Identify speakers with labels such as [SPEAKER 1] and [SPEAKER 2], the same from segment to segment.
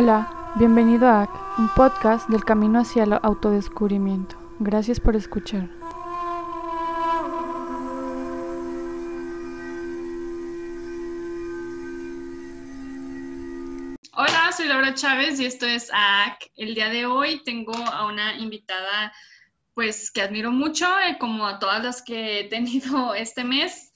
[SPEAKER 1] Hola, bienvenido a AC, un podcast del camino hacia el autodescubrimiento. Gracias por escuchar.
[SPEAKER 2] Hola, soy Laura Chávez y esto es AC. El día de hoy tengo a una invitada pues que admiro mucho, eh, como a todas las que he tenido este mes.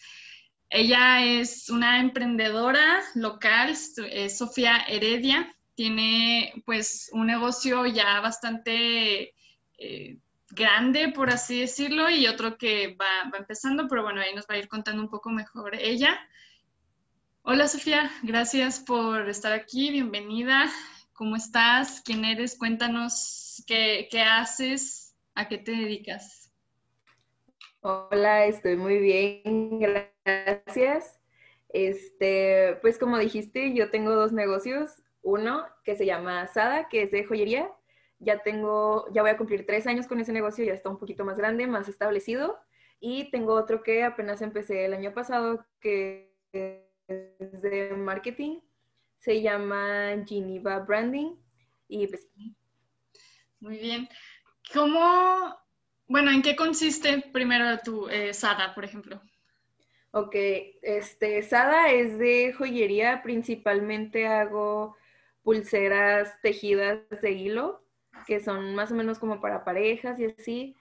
[SPEAKER 2] Ella es una emprendedora local, Sofía Heredia tiene pues un negocio ya bastante eh, grande, por así decirlo, y otro que va, va, empezando, pero bueno, ahí nos va a ir contando un poco mejor ella. Hola Sofía, gracias por estar aquí, bienvenida. ¿Cómo estás? ¿Quién eres? Cuéntanos qué, qué haces, a qué te dedicas.
[SPEAKER 3] Hola, estoy muy bien, gracias. Este, pues como dijiste, yo tengo dos negocios uno que se llama Sada, que es de joyería. Ya tengo, ya voy a cumplir tres años con ese negocio, ya está un poquito más grande, más establecido. Y tengo otro que apenas empecé el año pasado, que es de marketing. Se llama Geneva Branding. Y pues...
[SPEAKER 2] Muy bien. ¿Cómo, bueno, en qué consiste primero tu eh, Sada, por ejemplo?
[SPEAKER 3] Ok, este, Sada es de joyería, principalmente hago pulseras tejidas de hilo, que son más o menos como para parejas y así.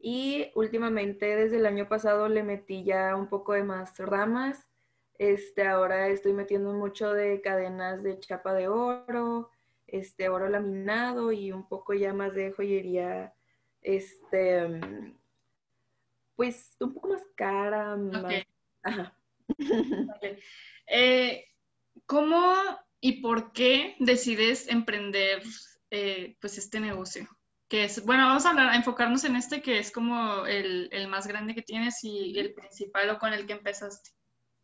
[SPEAKER 3] Y últimamente, desde el año pasado, le metí ya un poco de más ramas. Este, ahora estoy metiendo mucho de cadenas de chapa de oro, este, oro laminado y un poco ya más de joyería, este, pues un poco más cara. Más... Ajá.
[SPEAKER 2] Eh, ¿Cómo ¿Y por qué decides emprender eh, pues este negocio? Que es, bueno, vamos a hablar, a enfocarnos en este que es como el, el, más grande que tienes y el principal o con el que empezaste.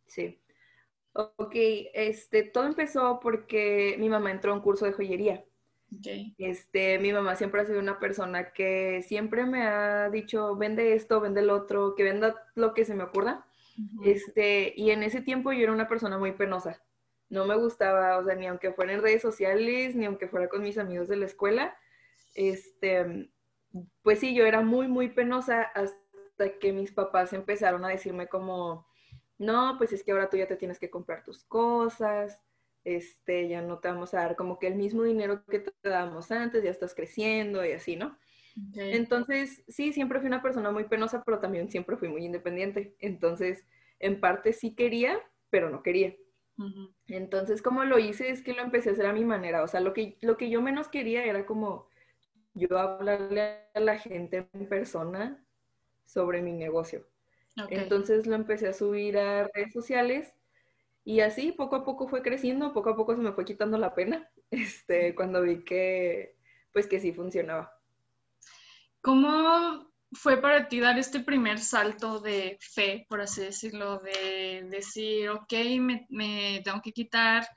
[SPEAKER 3] Sí. Ok, este, todo empezó porque mi mamá entró a un curso de joyería. Okay. Este, mi mamá siempre ha sido una persona que siempre me ha dicho, vende esto, vende el otro, que venda lo que se me ocurra. Uh -huh. Este, y en ese tiempo yo era una persona muy penosa no me gustaba, o sea, ni aunque fuera en redes sociales, ni aunque fuera con mis amigos de la escuela, este, pues sí, yo era muy, muy penosa hasta que mis papás empezaron a decirme como, no, pues es que ahora tú ya te tienes que comprar tus cosas, este, ya no te vamos a dar como que el mismo dinero que te dábamos antes, ya estás creciendo y así, ¿no? Okay. Entonces, sí, siempre fui una persona muy penosa, pero también siempre fui muy independiente. Entonces, en parte sí quería, pero no quería. Entonces, como lo hice es que lo empecé a hacer a mi manera. O sea, lo que, lo que yo menos quería era como yo hablarle a la gente en persona sobre mi negocio. Okay. Entonces lo empecé a subir a redes sociales y así poco a poco fue creciendo, poco a poco se me fue quitando la pena, este, cuando vi que, pues que sí funcionaba.
[SPEAKER 2] ¿Cómo fue para ti dar este primer salto de fe, por así decirlo, de decir, ok, me, me, tengo que quitar,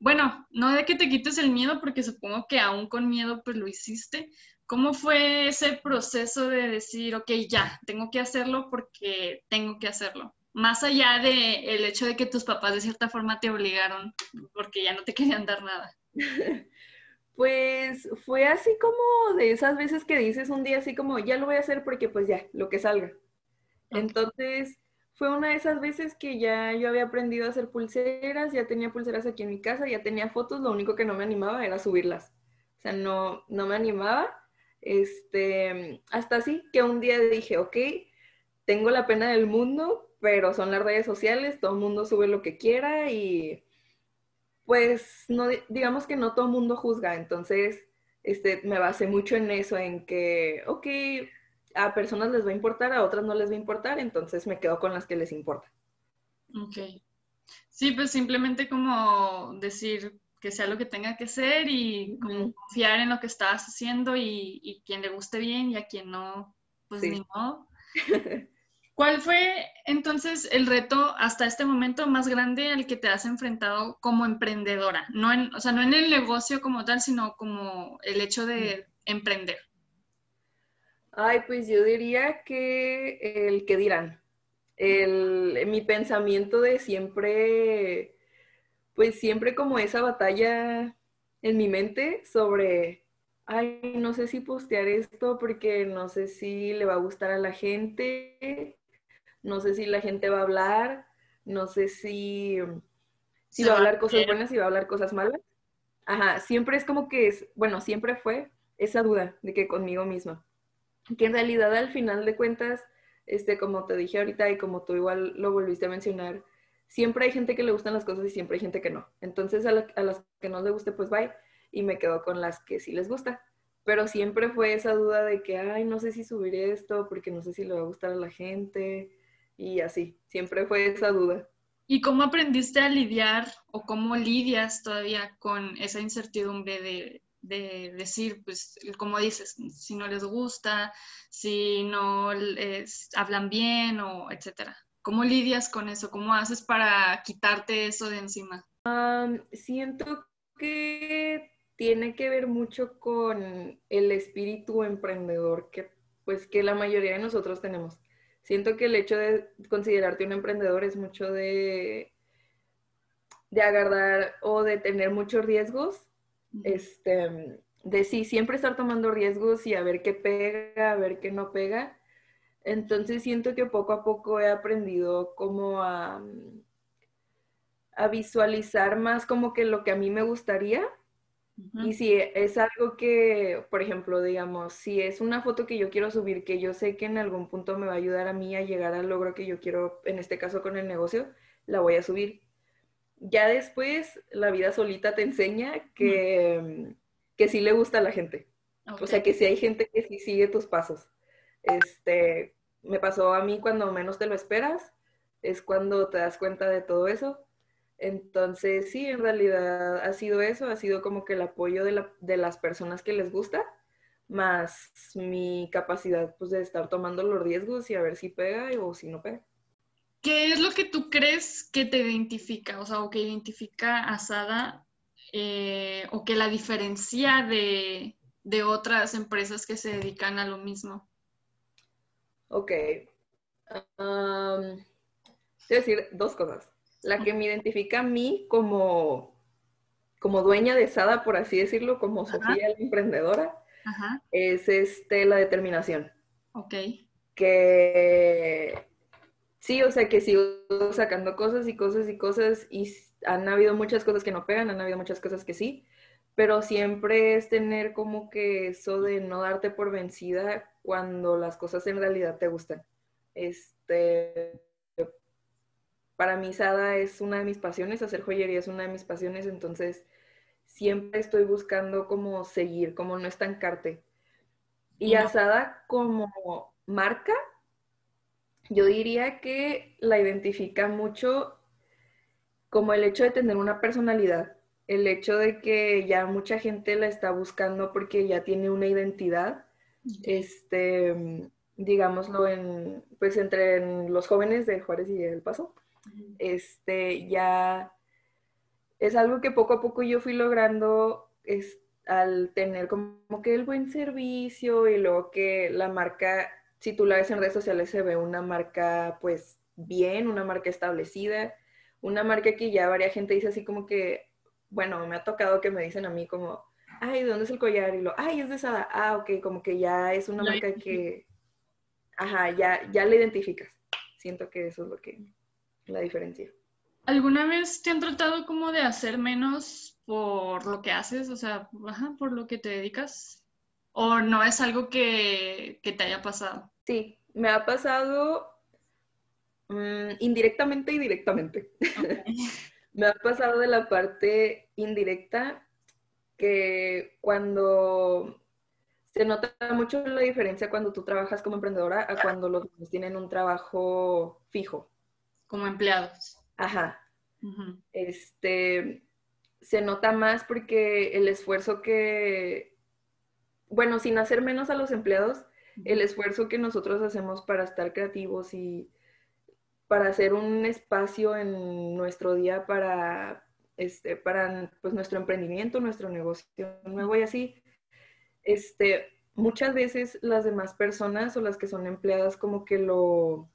[SPEAKER 2] bueno, no de que te quites el miedo, porque supongo que aún con miedo pues lo hiciste. ¿Cómo fue ese proceso de decir, ok, ya, tengo que hacerlo porque tengo que hacerlo? Más allá del el hecho de que tus papás de cierta forma te obligaron porque ya no te querían dar nada.
[SPEAKER 3] Pues fue así como de esas veces que dices un día así como, ya lo voy a hacer porque pues ya, lo que salga. Entonces fue una de esas veces que ya yo había aprendido a hacer pulseras, ya tenía pulseras aquí en mi casa, ya tenía fotos, lo único que no me animaba era subirlas. O sea, no, no me animaba. Este, hasta así que un día dije, ok, tengo la pena del mundo, pero son las redes sociales, todo el mundo sube lo que quiera y pues no, digamos que no todo el mundo juzga, entonces este, me basé mucho en eso, en que, ok, a personas les va a importar, a otras no les va a importar, entonces me quedo con las que les importa.
[SPEAKER 2] Ok. Sí, pues simplemente como decir que sea lo que tenga que ser y como confiar en lo que estás haciendo y, y quien le guste bien y a quien no, pues sí. ni modo. ¿Cuál fue entonces el reto hasta este momento más grande al que te has enfrentado como emprendedora? No en, o sea, no en el negocio como tal, sino como el hecho de emprender.
[SPEAKER 3] Ay, pues yo diría que el que dirán. El, mi pensamiento de siempre, pues siempre como esa batalla en mi mente sobre, ay, no sé si postear esto porque no sé si le va a gustar a la gente, no sé si la gente va a hablar, no sé si, si va a hablar cosas buenas, y va a hablar cosas malas. Ajá, siempre es como que es, bueno, siempre fue esa duda de que conmigo misma. Que en realidad al final de cuentas, este, como te dije ahorita y como tú igual lo volviste a mencionar, siempre hay gente que le gustan las cosas y siempre hay gente que no. Entonces a, las que no les guste, pues bye, y me quedo con las que sí les gusta. Pero siempre fue esa duda de que, ay, no sé si subir esto porque no sé si le va a gustar a la gente y así. Siempre fue esa duda.
[SPEAKER 2] ¿Y cómo aprendiste a lidiar o cómo lidias todavía con esa incertidumbre de, de decir, pues, como dices, si no les gusta, si no les hablan bien o etcétera? ¿Cómo lidias con eso? ¿Cómo haces para quitarte eso de encima?
[SPEAKER 3] siento que tiene que ver mucho con el espíritu emprendedor que pues que la mayoría de nosotros tenemos. Siento que el hecho de considerarte un emprendedor es mucho de, de agarrar o de tener muchos riesgos, este, de sí, siempre estar tomando riesgos y a ver qué pega, a ver qué no pega. Entonces siento que poco a poco he aprendido como a, a visualizar más como que lo que a mí me gustaría. Y si es algo que, por ejemplo, digamos, si es una foto que yo quiero subir, que yo sé que en algún punto me va a ayudar a mí a llegar al logro que yo quiero, en este caso con el negocio, la voy a subir. Ya después, la vida solita te enseña que, que sí le gusta a la gente. O sea, que si hay gente que sí sigue tus pasos. Este, me pasó a mí cuando menos te lo esperas, es cuando te das cuenta de todo eso. Entonces, sí, en realidad ha sido eso, ha sido como que el apoyo de, las personas que les gusta, más mi capacidad pues, de estar tomando los riesgos y a ver si pega o si no pega.
[SPEAKER 2] ¿Qué es lo que tú crees que te identifica, o sea, o que identifica a Sada eh, o que la diferencia de, de otras empresas que se dedican a lo mismo?
[SPEAKER 3] Ok. Um, decir dos cosas. La que me identifica a mí como, como dueña de Sada, por así decirlo, como Sofía, la emprendedora, es este, la determinación.
[SPEAKER 2] Ok.
[SPEAKER 3] Que sí, o sea, que sigo sacando cosas y cosas y cosas y han habido muchas cosas que no pegan, han habido muchas cosas que sí, pero siempre es tener como que eso de no darte por vencida cuando las cosas en realidad te gustan. Este, para mí Sada es una de mis pasiones, hacer joyería es una de mis pasiones, entonces siempre estoy buscando como seguir, como no estancarte. Y a Sada como marca, yo diría que la identifica mucho como el hecho de tener una personalidad el hecho de que ya mucha gente la está buscando porque ya tiene una identidad, este, digámoslo, en, pues entre los jóvenes de Juárez y El Paso, este, ya es algo que poco a poco yo fui logrando es, al tener como que el buen servicio y luego que la marca, si tú la ves en redes sociales, se ve una marca pues bien, una marca establecida, una marca que ya varia gente dice así como que, bueno, me ha tocado que me dicen a mí como, ay, ¿de dónde es el collar? Y lo, ay, es de Sada. Ah, ok, como que ya es una marca que, ajá, ya, ya la identificas. Siento que eso es lo que, la diferencia.
[SPEAKER 2] ¿Alguna vez te han tratado como de hacer menos por lo que haces? O sea, ajá, por lo que te dedicas. ¿O no es algo que, te haya pasado?
[SPEAKER 3] Sí, me ha pasado mm, indirectamente y directamente. Me ha pasado de la parte indirecta que cuando se nota mucho la diferencia cuando tú trabajas como emprendedora a cuando los niños tienen un trabajo fijo.
[SPEAKER 2] Como empleados.
[SPEAKER 3] Ajá. Este se nota más porque el esfuerzo que, bueno, sin hacer menos a los empleados, el esfuerzo que nosotros hacemos para estar creativos y para hacer un espacio en nuestro día para, este, para pues, nuestro emprendimiento, nuestro negocio nuevo y así. Este, muchas veces las demás personas o las que son empleadas como que lo,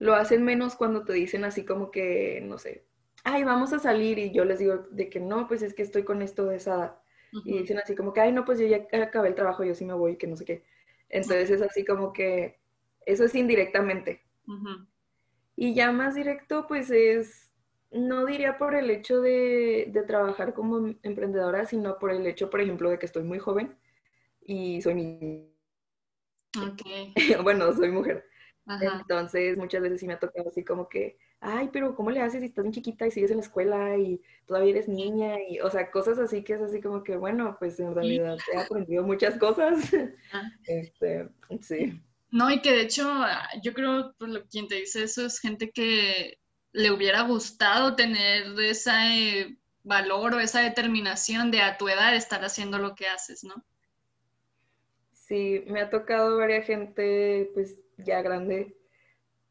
[SPEAKER 3] lo hacen menos cuando te dicen así como que, no sé, ay, vamos a salir y yo les digo de que no, pues es que estoy con esto de esa Y dicen así como que, ay, no, pues yo ya acabé el trabajo, yo sí me voy, que no sé qué. Entonces es así como que, eso es indirectamente. Y ya más directo, pues es, no diría por el hecho de, de, trabajar como emprendedora, sino por el hecho, por ejemplo, de que estoy muy joven y soy niña.
[SPEAKER 2] Okay.
[SPEAKER 3] bueno, soy mujer. Entonces, muchas veces sí me ha tocado así como que, ay, pero ¿cómo le haces si estás bien chiquita y sigues en la escuela y todavía eres niña? Y, o sea, cosas así que es así como que, bueno, pues en realidad he aprendido muchas cosas. Ah. Este, sí.
[SPEAKER 2] No, y que de hecho, ah, yo creo, por lo quien te dice eso, es gente que le hubiera gustado tener ese valor o esa determinación de a tu edad estar haciendo lo que haces, ¿no?
[SPEAKER 3] Sí, me ha tocado varias gente, pues ya grande,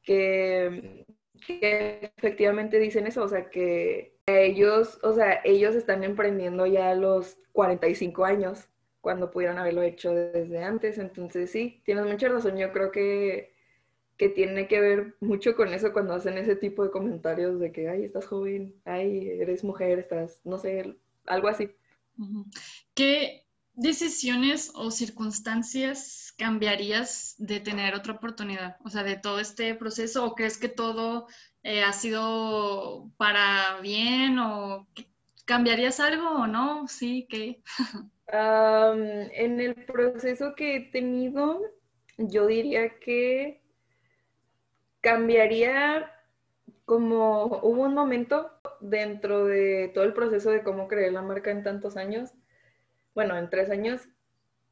[SPEAKER 3] que, efectivamente dicen eso, o sea, que ellos, o sea, ellos están emprendiendo ya a los 45 años, cuando pudieron haberlo hecho desde antes. Entonces, sí, tienes mucha razón. Yo creo que, que tiene que ver mucho con eso cuando hacen ese tipo de comentarios de que, ay, estás joven, ay, eres mujer, estás, no sé, algo así.
[SPEAKER 2] ¿Qué, decisiones o circunstancias cambiarías de tener otra oportunidad? O sea, de todo este proceso, ¿o crees que todo eh, ha sido para bien o cambiarías algo o no? Sí, ¿qué?
[SPEAKER 3] en el proceso que he tenido, yo diría que cambiaría como hubo un momento dentro de todo el proceso de cómo crear la marca en tantos años, bueno, en tres años,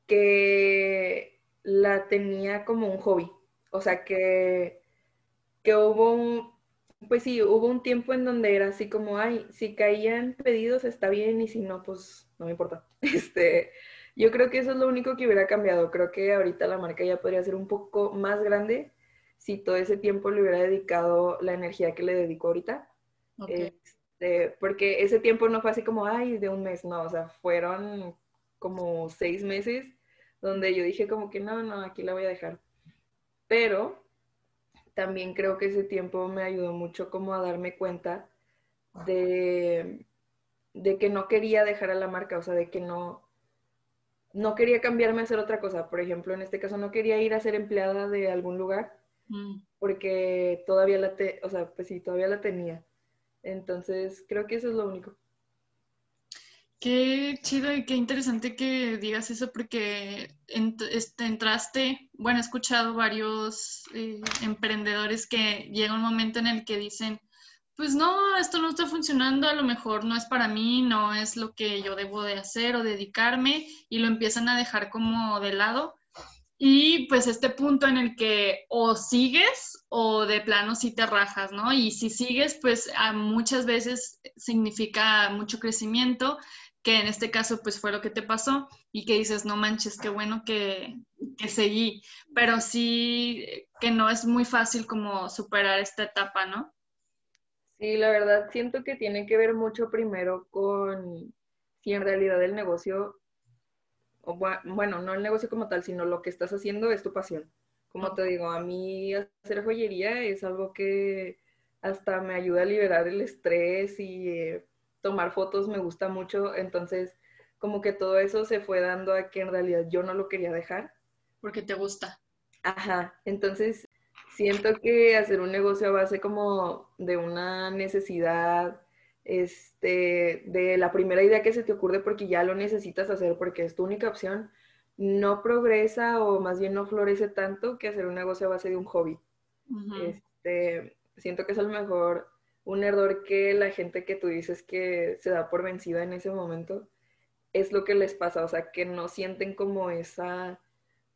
[SPEAKER 3] que la tenía como un hobby. O sea, que, que hubo un, pues sí, hubo un tiempo en donde era así como, ay, si caían pedidos está bien y si no, pues no me importa. Este, yo creo que eso es lo único que hubiera cambiado. Creo que ahorita la marca ya podría ser un poco más grande si todo ese tiempo le hubiera dedicado la energía que le dedico ahorita. Este, porque ese tiempo no fue así como, ay, de un mes, no, o sea, fueron como seis meses donde yo dije como que no, no, aquí la voy a dejar. Pero también creo que ese tiempo me ayudó mucho como a darme cuenta de, de que no quería dejar a la marca, o sea, de que no, no quería cambiarme a hacer otra cosa. Por ejemplo, en este caso no quería ir a ser empleada de algún lugar mm. porque todavía la, te, o sea, pues sí, todavía la tenía. Entonces, creo que eso es lo único.
[SPEAKER 2] Qué chido y qué interesante que digas eso porque este, entraste, bueno, he escuchado varios eh, emprendedores que llega un momento en el que dicen, pues no, esto no está funcionando, a lo mejor no es para mí, no es lo que yo debo de hacer o dedicarme y lo empiezan a dejar como de lado. Y pues este punto en el que o sigues o de plano sí te rajas, ¿no? Y si sigues, pues muchas veces significa mucho crecimiento que en este caso pues fue lo que te pasó y que dices, no manches, qué bueno que, que seguí, pero sí que no es muy fácil como superar esta etapa, ¿no?
[SPEAKER 3] Sí, la verdad siento que tiene que ver mucho primero con si en realidad el negocio, o bueno, no el negocio como tal, sino lo que estás haciendo es tu pasión. Como te digo, a mí hacer joyería es algo que hasta me ayuda a liberar el estrés y eh, tomar fotos me gusta mucho, entonces como que todo eso se fue dando a que en realidad yo no lo quería dejar.
[SPEAKER 2] Porque te gusta.
[SPEAKER 3] Ajá, entonces siento que hacer un negocio a base como de una necesidad, este, de la primera idea que se te ocurre porque ya lo necesitas hacer porque es tu única opción, no progresa o más bien no florece tanto que hacer un negocio a base de un hobby. este, siento que es a lo mejor un error que la gente que tú dices que se da por vencida en ese momento es lo que les pasa, o sea, que no sienten como esa,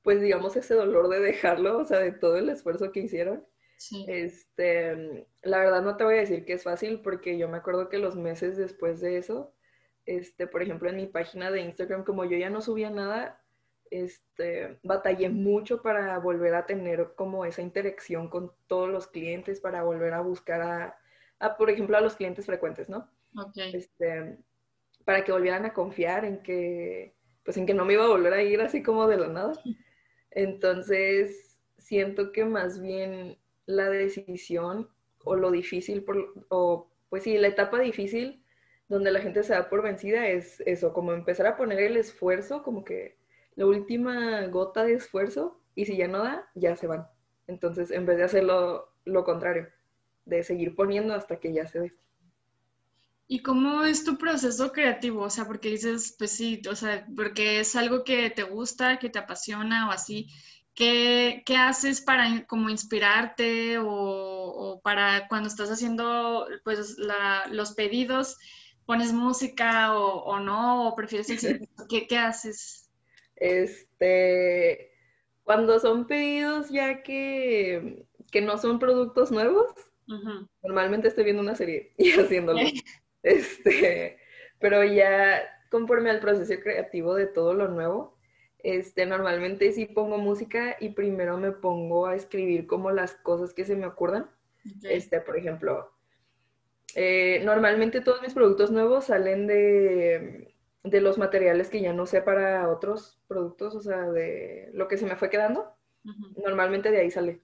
[SPEAKER 3] pues digamos, ese dolor de dejarlo, o sea, de todo el esfuerzo que hicieron. Este, la verdad no te voy a decir que es fácil porque yo me acuerdo que los meses después de eso, este, por ejemplo, en mi página de Instagram, como yo ya no subía nada, este, batallé mucho para volver a tener como esa interacción con todos los clientes, para volver a buscar a, por ejemplo, a los clientes frecuentes, ¿no? Este, para que volvieran a confiar en que, pues en que no me iba a volver a ir así como de la nada. Entonces, siento que más bien la decisión o lo difícil por, o pues sí, la etapa difícil donde la gente se da por vencida es eso, como empezar a poner el esfuerzo, como que la última gota de esfuerzo, y si ya no da, ya se van. Entonces, en vez de hacerlo lo contrario, de seguir poniendo hasta que ya se dé.
[SPEAKER 2] ¿Y cómo es tu proceso creativo? O sea, porque dices, pues sí, o sea, porque es algo que te gusta, que te apasiona o así. ¿Qué, qué haces para como inspirarte o, para cuando estás haciendo pues los pedidos? ¿Pones música o, no? ¿O prefieres ¿Qué, ¿Qué haces?
[SPEAKER 3] Este, cuando son pedidos ya que, que no son productos nuevos, normalmente estoy viendo una serie y haciéndolo. Este, pero ya conforme al proceso creativo de todo lo nuevo, este, normalmente sí pongo música y primero me pongo a escribir como las cosas que se me ocurran. Este, por ejemplo, eh, normalmente todos mis productos nuevos salen de, de, los materiales que ya no sé para otros productos, o sea, de lo que se me fue quedando. Normalmente de ahí sale.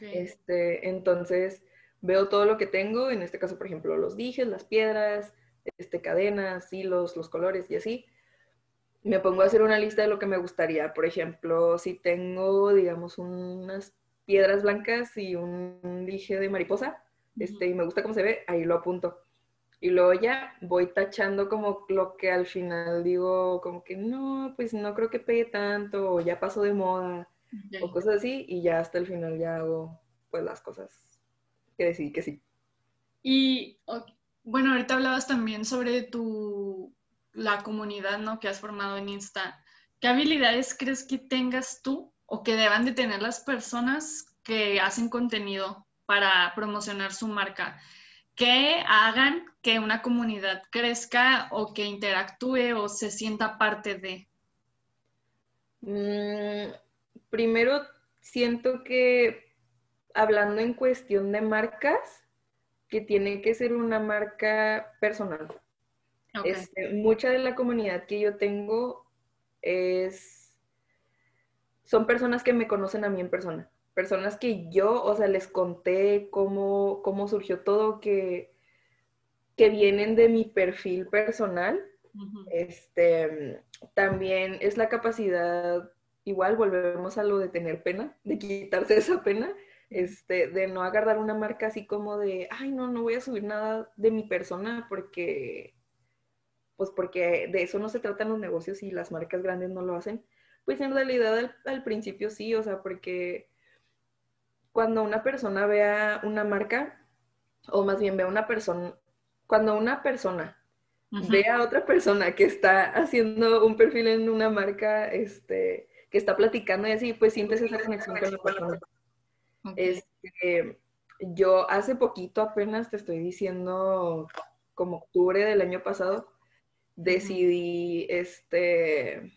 [SPEAKER 3] Este, entonces, veo todo lo que tengo, en este caso, por ejemplo, los dijes, las piedras, este, cadenas, hilos, los colores y así. Me pongo a hacer una lista de lo que me gustaría. Por ejemplo, si tengo, digamos, unas piedras blancas y un dije de mariposa, este, y me gusta cómo se ve, ahí lo apunto. Y luego ya voy tachando como lo que al final digo, como que no, pues no creo que pegue tanto, o ya pasó de moda, o cosas así, y ya hasta el final ya hago pues las cosas que decidí que sí.
[SPEAKER 2] Y bueno, ahorita hablabas también sobre tu, la comunidad, ¿no? Que has formado en Insta. ¿Qué habilidades crees que tengas tú o que deban de tener las personas que hacen contenido para promocionar su marca? que hagan que una comunidad crezca o que interactúe o se sienta parte de?
[SPEAKER 3] Primero, siento que hablando en cuestión de marcas, que tiene que ser una marca personal. Este, mucha de la comunidad que yo tengo es, son personas que me conocen a mí en persona, personas que yo, o sea, les conté cómo, cómo surgió todo, que, que vienen de mi perfil personal. Este, también es la capacidad, igual volvemos a lo de tener pena, de quitarse esa pena este, de no agarrar una marca así como de, ay, no, no voy a subir nada de mi persona porque, pues porque de eso no se tratan los negocios y las marcas grandes no lo hacen. Pues en realidad al, principio sí, o sea, porque cuando una persona vea una marca, o más bien vea una persona, cuando una persona ve a otra persona que está haciendo un perfil en una marca, este, que está platicando y así, pues sientes esa conexión con la persona. Este, yo hace poquito, apenas te estoy diciendo, como octubre del año pasado, decidí este,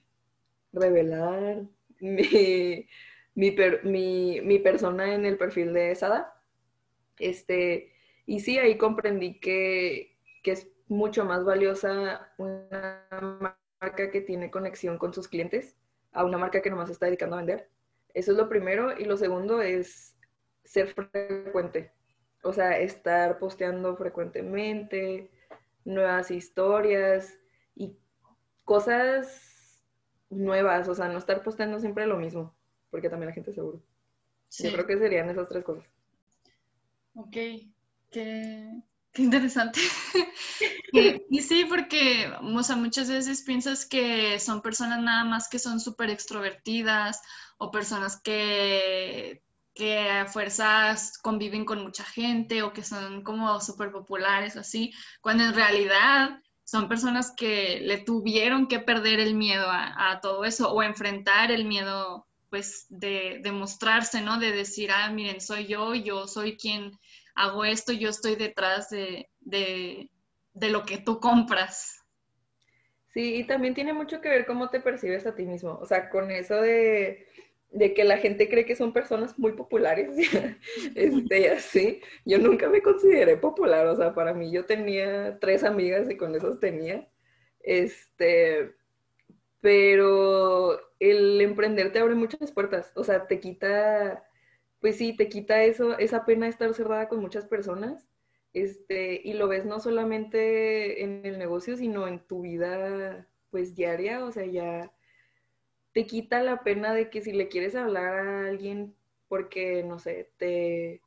[SPEAKER 3] revelar mi, mi, persona en el perfil de Sada. Este, y sí, ahí comprendí que, que es mucho más valiosa una marca que tiene conexión con sus clientes a una marca que nomás está dedicando a vender. Eso es lo primero. Y lo segundo es ser frecuente. O sea, estar posteando frecuentemente, nuevas historias y cosas nuevas. O sea, no estar posteando siempre lo mismo, porque también la gente seguro. Yo creo que serían esas tres cosas.
[SPEAKER 2] Ok, interesante. y, sí, porque muchas veces piensas que son personas nada más que son súper extrovertidas o personas que que a fuerzas conviven con mucha gente o que son como súper populares así, cuando en realidad son personas que le tuvieron que perder el miedo a, todo eso o enfrentar el miedo pues de, de, mostrarse, ¿no? De decir, ah, miren, soy yo, yo soy quien hago esto, yo estoy detrás de, de, de lo que tú compras.
[SPEAKER 3] Sí, y también tiene mucho que ver cómo te percibes a ti mismo, o sea, con eso de de que la gente cree que son personas muy populares, este, así. Yo nunca me consideré popular, o sea, para mí yo tenía tres amigas y con esas tenía, este, pero el emprender te abre muchas puertas, o sea, te quita, pues sí, te quita eso, esa pena de estar cerrada con muchas personas, este, y lo ves no solamente en el negocio, sino en tu vida, pues, diaria, o sea, ya te quita la pena de que si le quieres hablar a alguien porque, no sé, te,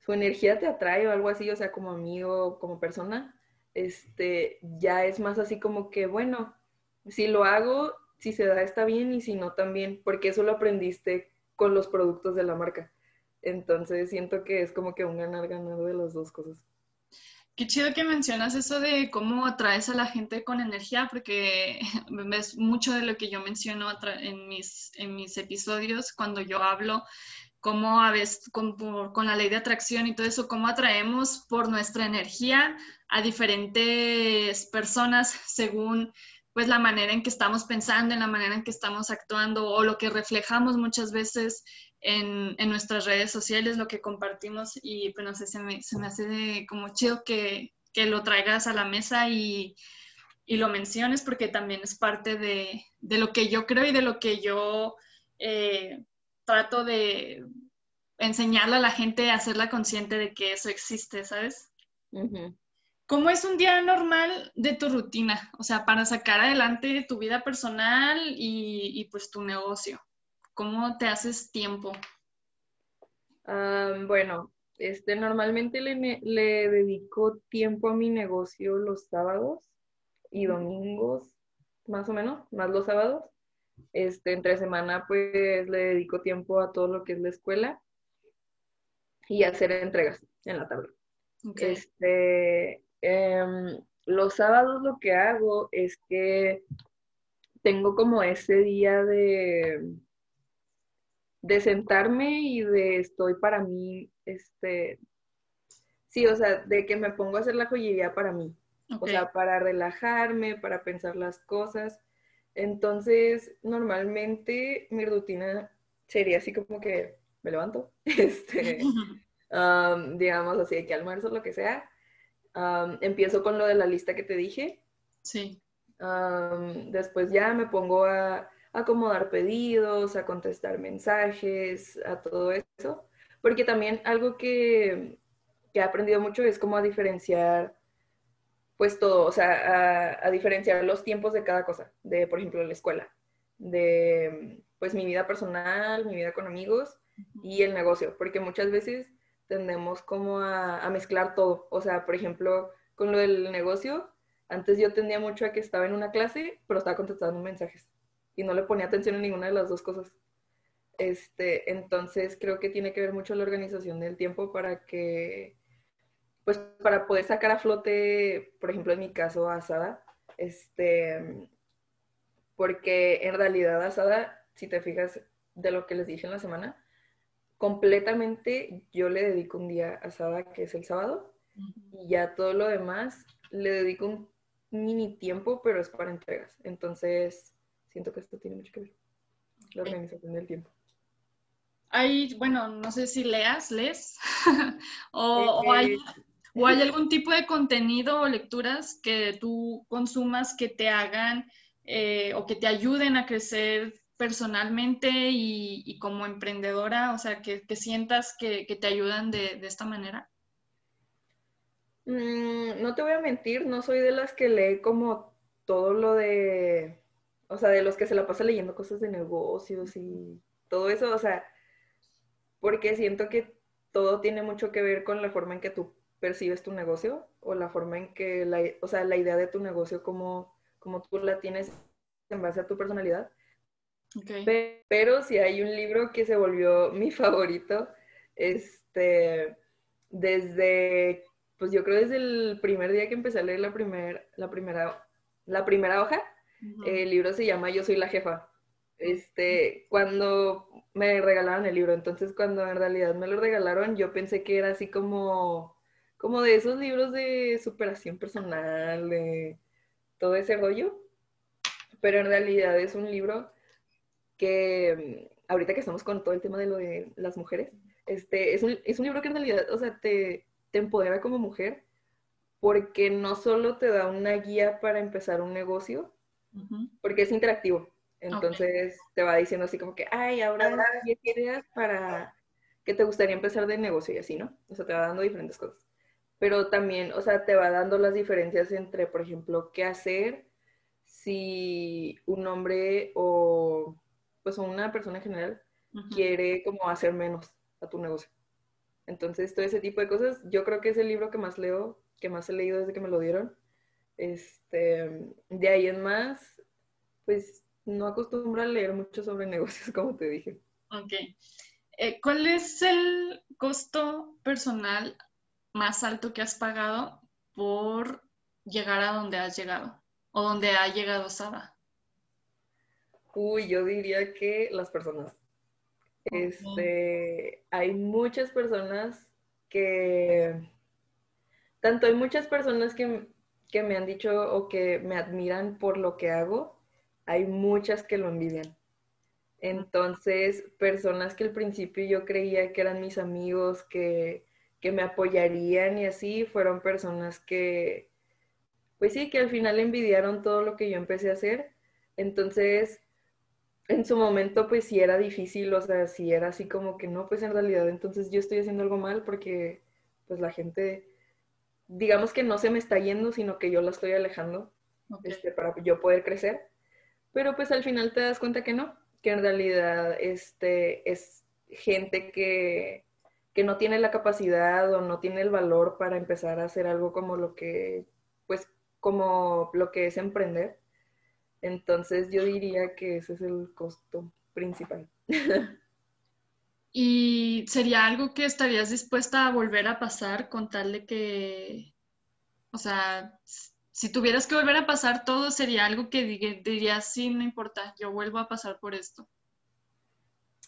[SPEAKER 3] su energía te atrae o algo así, o sea, como amigo, como persona, este, ya es más así como que, bueno, si lo hago, si se da está bien y si no también, porque eso lo aprendiste con los productos de la marca. Entonces siento que es como que un ganar-ganar de las dos cosas.
[SPEAKER 2] Qué chido que mencionas eso de cómo atraes a la gente con energía, porque es mucho de lo que yo menciono en mis, en mis episodios cuando yo hablo, cómo a veces con, con, la ley de atracción y todo eso, cómo atraemos por nuestra energía a diferentes personas según pues la manera en que estamos pensando, en la manera en que estamos actuando o lo que reflejamos muchas veces en, nuestras redes sociales, lo que compartimos y pues no sé, se me, se me hace como chido que, lo traigas a la mesa y, lo menciones porque también es parte de, lo que yo creo y de lo que yo eh, trato de enseñarle a la gente, hacerla consciente de que eso existe, ¿sabes? ¿Cómo es un día normal de tu rutina? O sea, para sacar adelante tu vida personal y pues tu negocio. ¿Cómo te haces tiempo?
[SPEAKER 3] bueno, este, normalmente le, le, dedico tiempo a mi negocio los sábados y domingos, más o menos, más los sábados. Este, entre semana, pues le dedico tiempo a todo lo que es la escuela y hacer entregas en la tabla. Este, em, los sábados lo que hago es que tengo como ese día de de sentarme y de estoy para mí, este, sí, o sea, de que me pongo a hacer la joyería para mí, o sea, para relajarme, para pensar las cosas. Entonces, normalmente mi rutina sería así como que me levanto, este, digamos así, que almuerzo, lo que sea. Empiezo con lo de la lista que te dije.
[SPEAKER 2] Sí.
[SPEAKER 3] después ya me pongo a acomodar pedidos, a contestar mensajes, a todo eso. Porque también algo que, he aprendido mucho es cómo a diferenciar, pues todo, o sea, a, diferenciar los tiempos de cada cosa, de, por ejemplo, la escuela, de, pues, mi vida personal, mi vida con amigos y el negocio, porque muchas veces tendemos como a, a mezclar todo. O sea, por ejemplo, con lo del negocio, antes yo tendía mucho a que estaba en una clase, pero estaba contestando mensajes y no le ponía atención a ninguna de las dos cosas. Este, entonces creo que tiene que ver mucho la organización del tiempo para que, pues para poder sacar a flote, por ejemplo en mi caso, Asada, este, porque en realidad Asada, si te fijas de lo que les dije en la semana, completamente yo le dedico un día a Asada, que es el sábado, y ya todo lo demás le dedico un mini tiempo, pero es para entregas. Entonces, siento que esto tiene mucho que ver, la organización del tiempo.
[SPEAKER 2] Hay, bueno, no sé si leas, lees, o, hay, o, hay, algún tipo de contenido o lecturas que tú consumas que te hagan eh, o que te ayuden a crecer personalmente y, como emprendedora, o sea, que, sientas que, te ayudan de, esta manera?
[SPEAKER 3] Mm, no te voy a mentir, no soy de las que lee como todo lo de o sea, de los que se la pasa leyendo cosas de negocios y todo eso, o sea, porque siento que todo tiene mucho que ver con la forma en que tú percibes tu negocio o la forma en que, la, o sea, la idea de tu negocio como, como tú la tienes en base a tu personalidad.
[SPEAKER 2] Okay.
[SPEAKER 3] Pero, si hay un libro que se volvió mi favorito, este, desde, pues yo creo desde el primer día que empecé a leer la, primer, la, primera, la primera hoja, el libro se llama Yo soy la jefa. Este, cuando me regalaron el libro, entonces cuando en realidad me lo regalaron, yo pensé que era así como, como de esos libros de superación personal, de todo ese rollo, pero en realidad es un libro que, ahorita que estamos con todo el tema de lo de las mujeres, este, es un, es un libro que en realidad, o sea, te, te empodera como mujer, porque no solo te da una guía para empezar un negocio, porque es interactivo. Entonces te va diciendo así como que, ay, ahora 10 ideas para que te gustaría empezar de negocio y así, ¿no? O sea, te va dando diferentes cosas. pero también, o sea, te va dando las diferencias entre, por ejemplo, qué hacer si un hombre o pues una persona en general quiere como hacer menos a tu negocio. Entonces, todo ese tipo de cosas, yo creo que es el libro que más leo, que más he leído desde que me lo dieron. Este, de ahí en más, pues no acostumbro a leer mucho sobre negocios, como te dije.
[SPEAKER 2] Ok. Eh, ¿Cuál es el costo personal más alto que has pagado por llegar a donde has llegado o donde ha llegado Saba?
[SPEAKER 3] Uy, yo diría que las personas. Este, hay muchas personas que, tanto hay muchas personas que, que me han dicho o que me admiran por lo que hago, hay muchas que lo envidian. Entonces, personas que al principio yo creía que eran mis amigos, que, me apoyarían y así, fueron personas que, pues sí, que al final envidiaron todo lo que yo empecé a hacer. Entonces, en su momento, pues sí era difícil, o sea, sí era así como que no, pues en realidad entonces yo estoy haciendo algo mal porque pues la gente, digamos que no se me está yendo, sino que yo la estoy alejando este, para yo poder crecer. Pero pues al final te das cuenta que no, que en realidad este, es gente que, que no tiene la capacidad o no tiene el valor para empezar a hacer algo como lo que, pues como lo que es emprender. Entonces yo diría que ese es el costo principal.
[SPEAKER 2] ¿Y sería algo que estarías dispuesta a volver a pasar con tal de que, o sea, si tuvieras que volver a pasar todo, sería algo que dirías, sí, no importa, yo vuelvo a pasar por esto.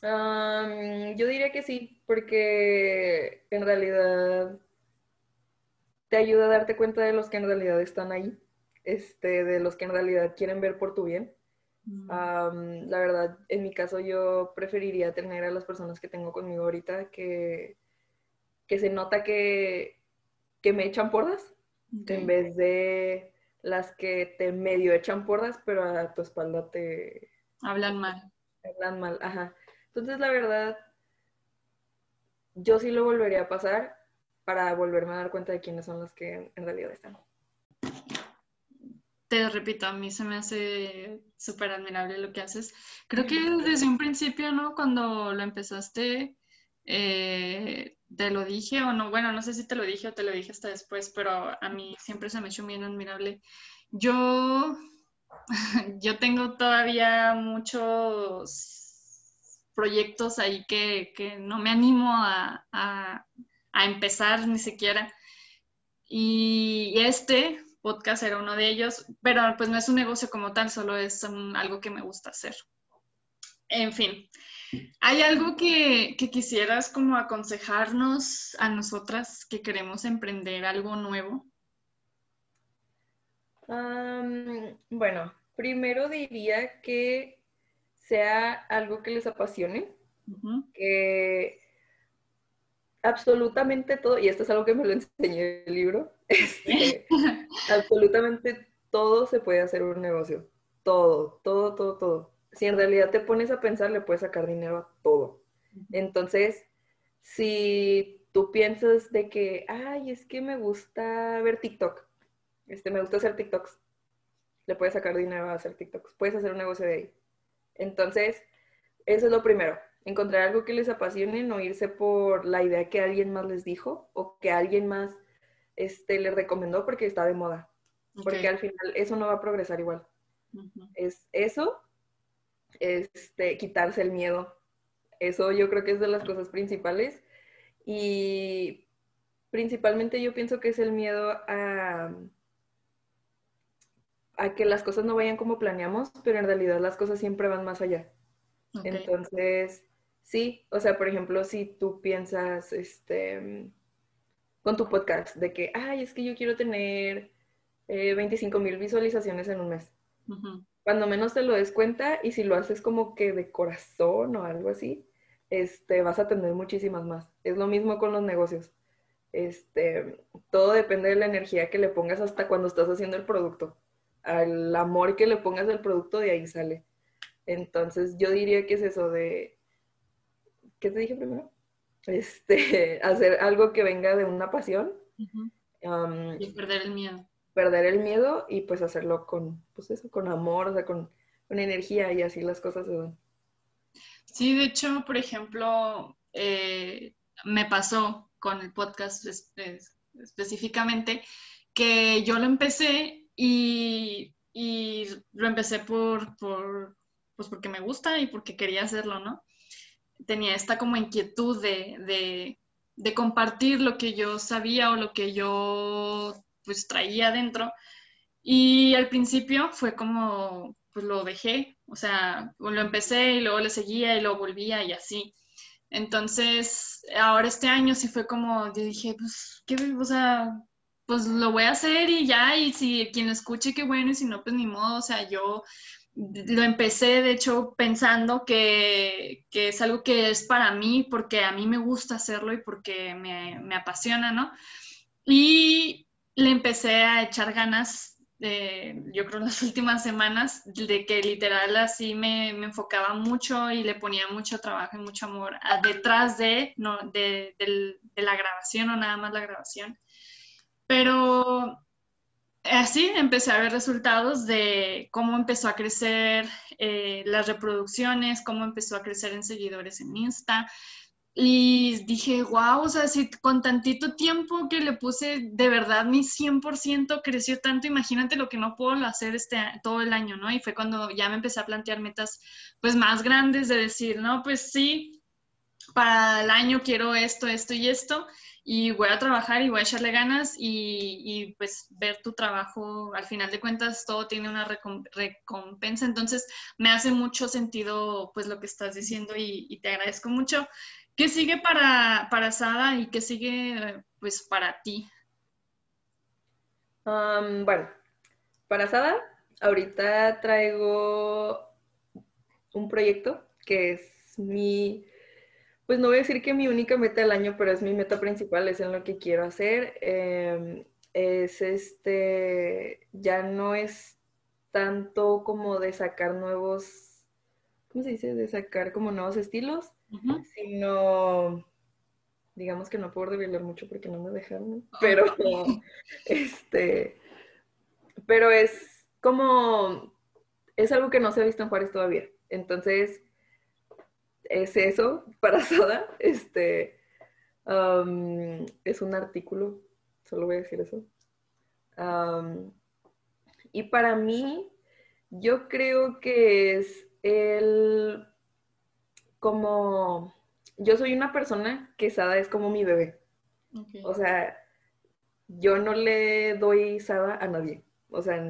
[SPEAKER 3] yo diría que sí, porque en realidad te ayuda a darte cuenta de los que en realidad están ahí, este, de los que en realidad quieren ver por tu bien. Mm. la verdad, en mi caso yo preferiría tener a las personas que tengo conmigo ahorita que, que se nota que, que me echan porras en vez de las que te medio echan porras, pero a tu espalda te...
[SPEAKER 2] Hablan mal.
[SPEAKER 3] Hablan mal, ajá. Entonces, la verdad, yo sí lo volvería a pasar para volverme a dar cuenta de quiénes son los que en realidad están.
[SPEAKER 2] Repito, a mí se me hace súper admirable lo que haces. Creo que desde un principio, ¿no? Cuando lo empezaste, eh, te lo dije o no, bueno, no sé si te lo dije o te lo dije hasta después, pero a mí siempre se me ha hecho bien admirable. Yo, yo tengo todavía muchos proyectos ahí que, no me animo a, empezar ni siquiera. Y este podcast era uno de ellos, pero pues no es un negocio como tal, solo es algo que me gusta hacer. En fin, ¿Hay algo que, quisieras como aconsejarnos a nosotras que queremos emprender algo nuevo?
[SPEAKER 3] bueno, primero diría que sea algo que les apasione, que absolutamente todo, y esto es algo que me lo enseñó el libro, este, absolutamente todo se puede hacer un negocio, todo, todo, todo, todo si en realidad te pones a pensar, le puedes sacar dinero a todo. Entonces, si tú piensas de que, ay, es que me gusta ver TikTok, este, me gusta hacer TikToks, le puedes sacar dinero a hacer TikToks, puedes hacer un negocio de ahí. Entonces, eso es lo primero, encontrar algo que les apasione, no irse por la idea que alguien más les dijo o que alguien más este, les recomendó porque está de moda. Porque al final eso no va a progresar igual. Es eso este, quitarse el miedo. Eso yo creo que es de las cosas principales. Y principalmente yo pienso que es el miedo a, a que las cosas no vayan como planeamos, pero en realidad las cosas siempre van más allá. Entonces, sí, o sea, por ejemplo, si tú piensas, este, con tu podcast, de que, ay, es que yo quiero tener 25 eh, mil visualizaciones en un mes cuando menos te lo des cuenta y si lo haces como que de corazón o algo así, este, vas a tener muchísimas más. Es lo mismo con los negocios. Este, todo depende de la energía que le pongas hasta cuando estás haciendo el producto. Al amor que le pongas al producto, de ahí sale. Entonces, yo diría que es eso de. ¿Qué te dije primero? Este, hacer algo que venga de una pasión
[SPEAKER 2] y perder el miedo.
[SPEAKER 3] Perder el miedo y pues hacerlo con, pues eso, con amor, o sea, con, con energía y así las cosas se dan.
[SPEAKER 2] Sí, de hecho, por ejemplo, eh, me pasó con el podcast específicamente que yo lo empecé y, y lo empecé por, por, pues porque me gusta y porque quería hacerlo, ¿no? Tenía esta como inquietud de, de, compartir lo que yo sabía o lo que yo pues traía dentro. Y al principio fue como, pues lo dejé, o sea, lo empecé y luego le seguía y lo volvía y así. Entonces, ahora este año sí fue como, yo dije, pues, ¿qué? O sea, pues lo voy a hacer y ya, y si quien escuche, qué bueno, y si no, pues ni modo, o sea, yo lo empecé, de hecho, pensando que, que, es algo que es para mí, porque a mí me gusta hacerlo y porque me, me apasiona, ¿no? Y le empecé a echar ganas yo creo en las últimas semanas, de que literal así me, me, enfocaba mucho y le ponía mucho trabajo y mucho amor detrás de, no, de, de, la grabación o nada más la grabación. Pero así empecé a ver resultados de cómo empezó a crecer eh, las reproducciones, cómo empezó a crecer en seguidores en Insta, y dije, wow, o sea, con tantito tiempo que le puse, de verdad mi 100% creció tanto, imagínate lo que no puedo hacer este, todo el año, ¿no? Y fue cuando ya me empecé a plantear metas pues más grandes de decir, no, pues sí, para el año quiero esto, esto y esto, y voy a trabajar y voy a echarle ganas y, y pues ver tu trabajo, al final de cuentas todo tiene una recompensa, entonces me hace mucho sentido pues lo que estás diciendo y, te agradezco mucho. ¿Qué sigue para, para Sada y qué sigue pues para ti?
[SPEAKER 3] bueno, para Sada, ahorita traigo un proyecto que es mi, pues no voy a decir que mi única meta del año, pero es mi meta principal, es en lo que quiero hacer. Em, es este, ya no es tanto como de sacar nuevos, ¿cómo se dice? De sacar como nuevos estilos, sino, digamos que no puedo revelar mucho porque no me dejaron, pero, este, pero es como, es algo que no se ha visto en Juárez todavía. Entonces, es eso para Soda, este, um, es un artículo, solo voy a decir eso. Um, y para mí, yo creo que es el como, yo soy una persona que Sada es como mi bebé. O sea, yo no le doy Sada a nadie, o sea,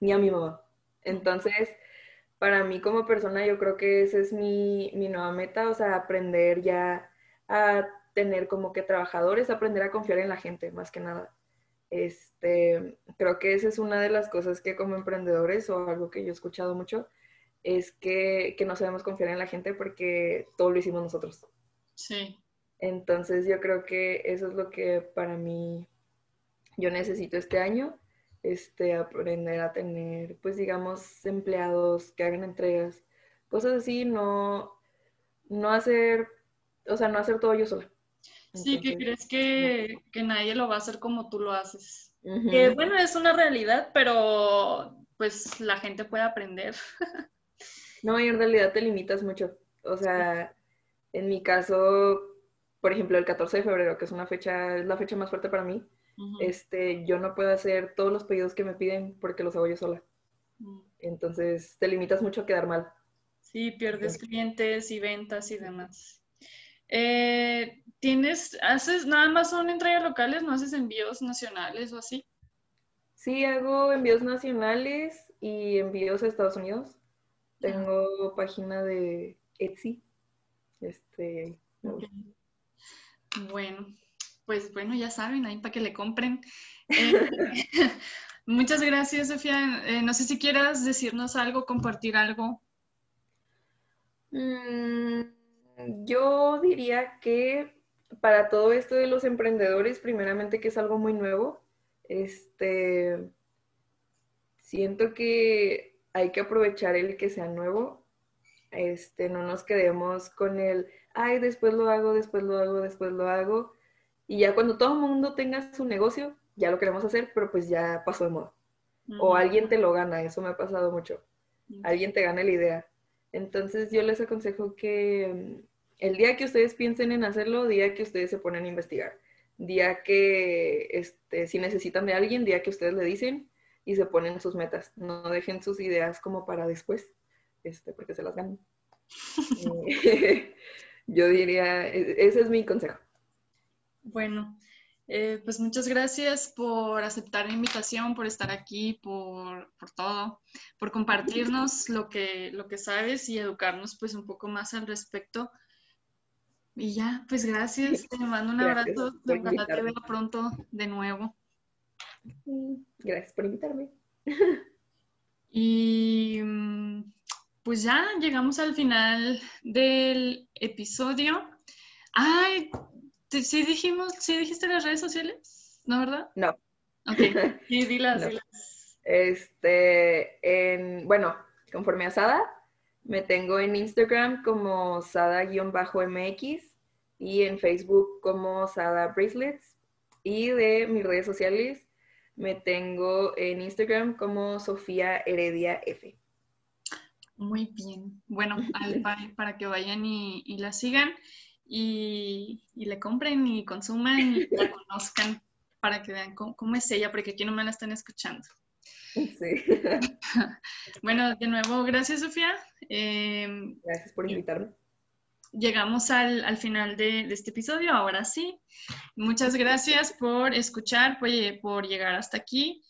[SPEAKER 3] ni a mi mamá. Entonces, para mí como persona, yo creo que esa es mi, mi nueva meta, o sea, aprender ya a tener como que trabajadores, aprender a confiar en la gente, más que nada. Este, creo que esa es una de las cosas que como emprendedores o algo que yo he escuchado mucho, es que, no sabemos confiar en la gente porque todo lo hicimos nosotros.
[SPEAKER 2] Sí.
[SPEAKER 3] Entonces yo creo que eso es lo que para mí yo necesito este año, este, aprender a tener, pues digamos, empleados que hagan entregas, cosas así, no, no hacer, o sea, no hacer todo yo sola.
[SPEAKER 2] sí, que crees que, que, nadie lo va a hacer como tú lo haces. Que bueno, es una realidad, pero pues la gente puede aprender.
[SPEAKER 3] No, y en realidad te limitas mucho. O sea, en mi caso, por ejemplo, el 14 de febrero, que es una fecha, es la fecha más fuerte para mí, este, yo no puedo hacer todos los pedidos que me piden porque los hago yo sola. Mm. Entonces, te limitas mucho a quedar mal.
[SPEAKER 2] Sí, pierdes clientes y ventas y demás. Eh, ¿Tienes, haces nada más son entregas locales, no haces envíos nacionales o así?
[SPEAKER 3] Sí, hago envíos nacionales y envíos a Estados Unidos. Tengo página de Etsy. Este.
[SPEAKER 2] Bueno, pues bueno, ya saben, ahí para que le compren. Eh, muchas gracias, Sofía. Eh, no sé si quieras decirnos algo, compartir algo.
[SPEAKER 3] Mm, yo diría que para todo esto de los emprendedores, primeramente que es algo muy nuevo, este, siento que hay que aprovechar el que sea nuevo. Este, no nos quedemos con el, ay, después lo hago, después lo hago, después lo hago. Y ya cuando todo el mundo tenga su negocio, ya lo queremos hacer, pero pues ya pasó de moda. O alguien te lo gana, eso me ha pasado mucho. Alguien te gana la idea. Entonces yo les aconsejo que mm, el día que ustedes piensen en hacerlo, día que ustedes se ponen a investigar, día que este, si necesitan de alguien, día que ustedes le dicen y se ponen sus metas. No dejen sus ideas como para después, este, porque se las ganan. yo diría, e-, ese es mi consejo.
[SPEAKER 2] Bueno, eh, pues muchas gracias por aceptar la invitación, por estar aquí, por, todo, por compartirnos lo que, lo que sabes y educarnos pues un poco más al respecto. Y ya, pues gracias, te mando un abrazo, ojalá te veo pronto de nuevo.
[SPEAKER 3] Gracias por invitarme.
[SPEAKER 2] Y mm, pues ya llegamos al final del episodio. Ay, ¿Sí dijimos, sí dijiste las redes sociales? ¿No, verdad?
[SPEAKER 3] No.
[SPEAKER 2] Ok, sí, dilas,
[SPEAKER 3] Este, en, bueno, conforme a Sada, me tengo en Instagram como Sada-MX y en Facebook como Sada Bracelets. Y de mis redes sociales me tengo en Instagram como Sofía Heredia F.
[SPEAKER 2] Muy bien. Bueno, para, que vayan y, y la sigan y, le compren y consuman y la conozcan para que vean cómo, es ella, porque aquí no me la están escuchando. Sí. bueno, de nuevo, gracias Sofía.
[SPEAKER 3] Em, gracias por invitarme.
[SPEAKER 2] Llegamos al, final de, este episodio, ahora sí. Muchas gracias por escuchar, por, por llegar hasta aquí.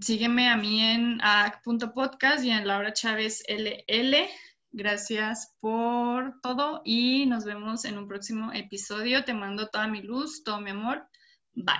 [SPEAKER 2] sígueme a mí en ac.podcast y en Laura Chávez LL. Gracias por todo y nos vemos en un próximo episodio. Te mando toda mi luz, todo mi amor. Bye.